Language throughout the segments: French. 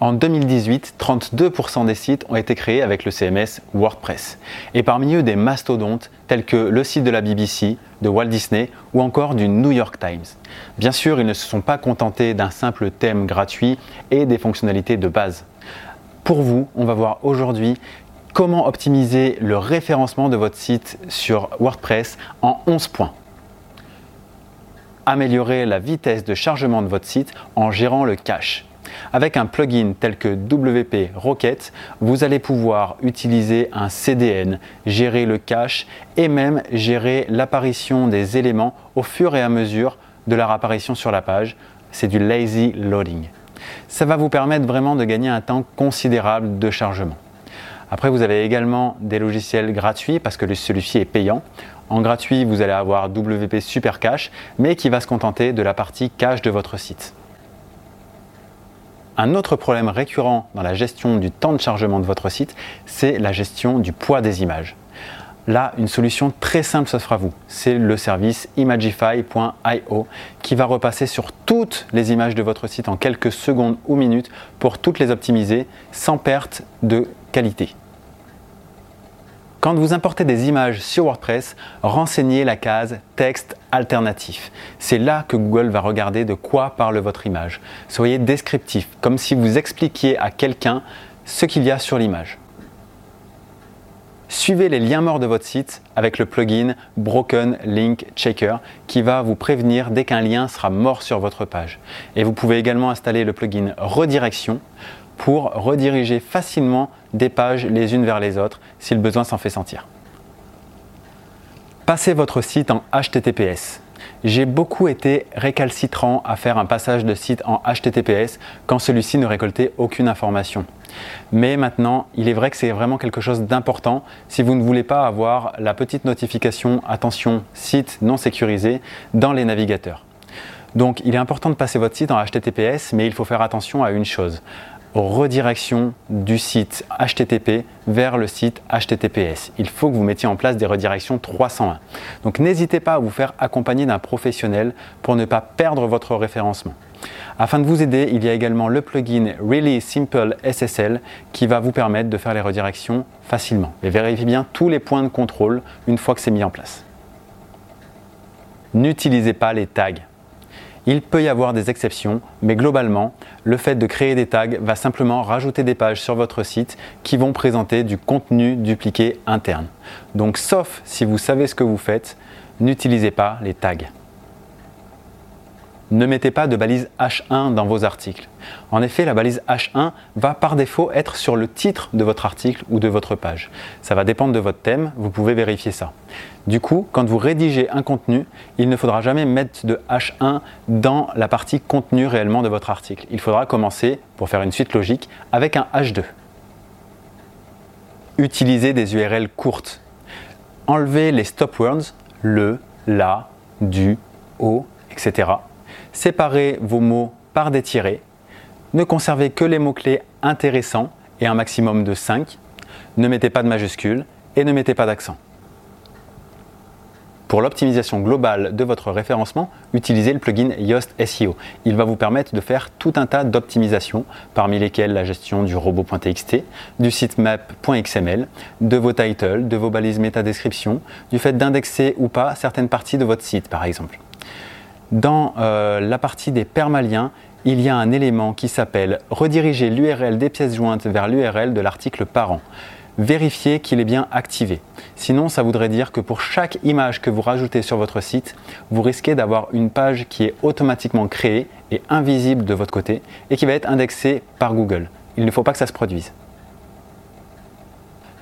En 2018, 32% des sites ont été créés avec le CMS WordPress. Et parmi eux, des mastodontes tels que le site de la BBC, de Walt Disney ou encore du New York Times. Bien sûr, ils ne se sont pas contentés d'un simple thème gratuit et des fonctionnalités de base. Pour vous, on va voir aujourd'hui comment optimiser le référencement de votre site sur WordPress en 11 points. Améliorer la vitesse de chargement de votre site en gérant le cache. Avec un plugin tel que WP Rocket, vous allez pouvoir utiliser un CDN, gérer le cache et même gérer l'apparition des éléments au fur et à mesure de leur apparition sur la page. C'est du lazy loading. Ça va vous permettre vraiment de gagner un temps considérable de chargement. Après, vous avez également des logiciels gratuits parce que celui-ci est payant. En gratuit, vous allez avoir WP Super Cache, mais qui va se contenter de la partie cache de votre site. Un autre problème récurrent dans la gestion du temps de chargement de votre site, c'est la gestion du poids des images. Là, une solution très simple s'offre à vous. C'est le service Imagify.io qui va repasser sur toutes les images de votre site en quelques secondes ou minutes pour toutes les optimiser sans perte de qualité. Quand vous importez des images sur WordPress, renseignez la case texte alternatif. C'est là que Google va regarder de quoi parle votre image. Soyez descriptif, comme si vous expliquiez à quelqu'un ce qu'il y a sur l'image. Suivez les liens morts de votre site avec le plugin Broken Link Checker qui va vous prévenir dès qu'un lien sera mort sur votre page. Et vous pouvez également installer le plugin Redirection pour rediriger facilement des pages les unes vers les autres si le besoin s'en fait sentir. Passez votre site en HTTPS. J'ai beaucoup été récalcitrant à faire un passage de site en HTTPS quand celui-ci ne récoltait aucune information. Mais maintenant, il est vrai que c'est vraiment quelque chose d'important si vous ne voulez pas avoir la petite notification attention site non sécurisé dans les navigateurs. Donc il est important de passer votre site en HTTPS, mais il faut faire attention à une chose redirection du site HTTP vers le site HTTPS. Il faut que vous mettiez en place des redirections 301. Donc n'hésitez pas à vous faire accompagner d'un professionnel pour ne pas perdre votre référencement. Afin de vous aider, il y a également le plugin Really Simple SSL qui va vous permettre de faire les redirections facilement. Et vérifiez bien tous les points de contrôle une fois que c'est mis en place. N'utilisez pas les tags. Il peut y avoir des exceptions, mais globalement, le fait de créer des tags va simplement rajouter des pages sur votre site qui vont présenter du contenu dupliqué interne. Donc sauf si vous savez ce que vous faites, n'utilisez pas les tags. Ne mettez pas de balise H1 dans vos articles. En effet, la balise H1 va par défaut être sur le titre de votre article ou de votre page. Ça va dépendre de votre thème, vous pouvez vérifier ça. Du coup, quand vous rédigez un contenu, il ne faudra jamais mettre de H1 dans la partie contenu réellement de votre article. Il faudra commencer, pour faire une suite logique, avec un H2. Utilisez des URL courtes. Enlevez les stop words, le, la, du, au, etc Séparez vos mots par des tirets. Ne conservez que les mots-clés intéressants et un maximum de 5. Ne mettez pas de majuscules et ne mettez pas d'accent. Pour l'optimisation globale de votre référencement, utilisez le plugin Yoast SEO. Il va vous permettre de faire tout un tas d'optimisations, parmi lesquelles la gestion du robot.txt, du sitemap.xml, de vos titles, de vos balises métadescription, du fait d'indexer ou pas certaines parties de votre site par exemple. Dans euh, la partie des permaliens, il y a un élément qui s'appelle rediriger l'URL des pièces jointes vers l'URL de l'article parent. Vérifiez qu'il est bien activé. Sinon, ça voudrait dire que pour chaque image que vous rajoutez sur votre site, vous risquez d'avoir une page qui est automatiquement créée et invisible de votre côté et qui va être indexée par Google. Il ne faut pas que ça se produise.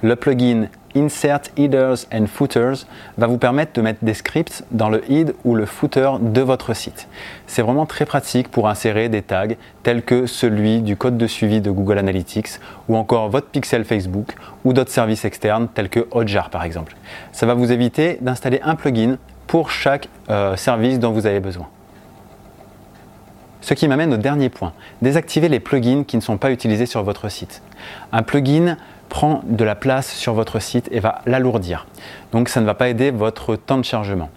Le plugin Insert Headers and Footers va vous permettre de mettre des scripts dans le head ou le footer de votre site. C'est vraiment très pratique pour insérer des tags tels que celui du code de suivi de Google Analytics ou encore votre pixel Facebook ou d'autres services externes tels que Hotjar par exemple. Ça va vous éviter d'installer un plugin pour chaque euh, service dont vous avez besoin. Ce qui m'amène au dernier point, désactiver les plugins qui ne sont pas utilisés sur votre site. Un plugin prend de la place sur votre site et va l'alourdir. Donc ça ne va pas aider votre temps de chargement.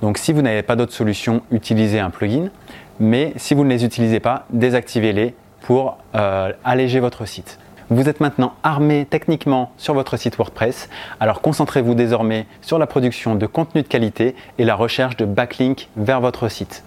Donc si vous n'avez pas d'autre solution, utilisez un plugin. Mais si vous ne les utilisez pas, désactivez-les pour euh, alléger votre site. Vous êtes maintenant armé techniquement sur votre site WordPress, alors concentrez-vous désormais sur la production de contenu de qualité et la recherche de backlinks vers votre site.